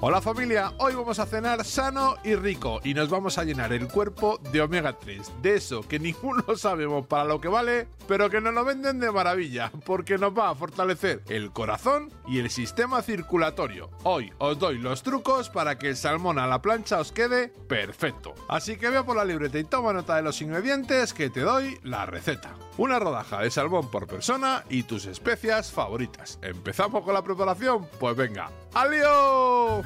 Hola familia, hoy vamos a cenar sano y rico y nos vamos a llenar el cuerpo de omega 3, de eso que ninguno sabemos para lo que vale, pero que nos lo venden de maravilla, porque nos va a fortalecer el corazón y el sistema circulatorio. Hoy os doy los trucos para que el salmón a la plancha os quede perfecto. Así que vea por la libreta y toma nota de los ingredientes que te doy la receta. Una rodaja de salmón por persona y tus especias favoritas. ¿Empezamos con la preparación? Pues venga, ¡alío!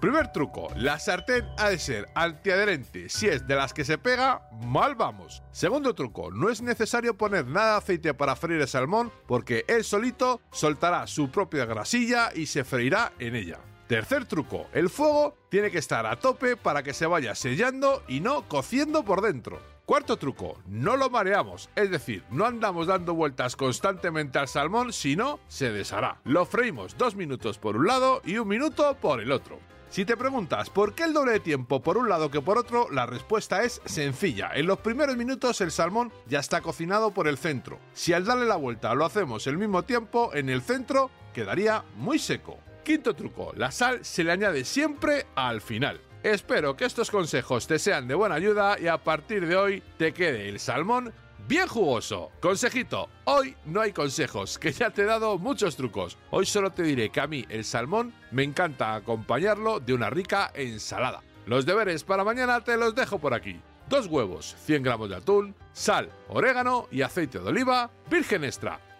Primer truco, la sartén ha de ser antiadherente. Si es de las que se pega, mal vamos. Segundo truco, no es necesario poner nada de aceite para freír el salmón porque él solito soltará su propia grasilla y se freirá en ella. Tercer truco, el fuego tiene que estar a tope para que se vaya sellando y no cociendo por dentro. Cuarto truco, no lo mareamos, es decir, no andamos dando vueltas constantemente al salmón, si no, se deshará. Lo freímos dos minutos por un lado y un minuto por el otro. Si te preguntas por qué el doble de tiempo por un lado que por otro, la respuesta es sencilla. En los primeros minutos el salmón ya está cocinado por el centro. Si al darle la vuelta lo hacemos el mismo tiempo, en el centro quedaría muy seco. Quinto truco, la sal se le añade siempre al final. Espero que estos consejos te sean de buena ayuda y a partir de hoy te quede el salmón bien jugoso. Consejito, hoy no hay consejos, que ya te he dado muchos trucos. Hoy solo te diré que a mí el salmón me encanta acompañarlo de una rica ensalada. Los deberes para mañana te los dejo por aquí. Dos huevos, 100 gramos de atún, sal, orégano y aceite de oliva virgen extra.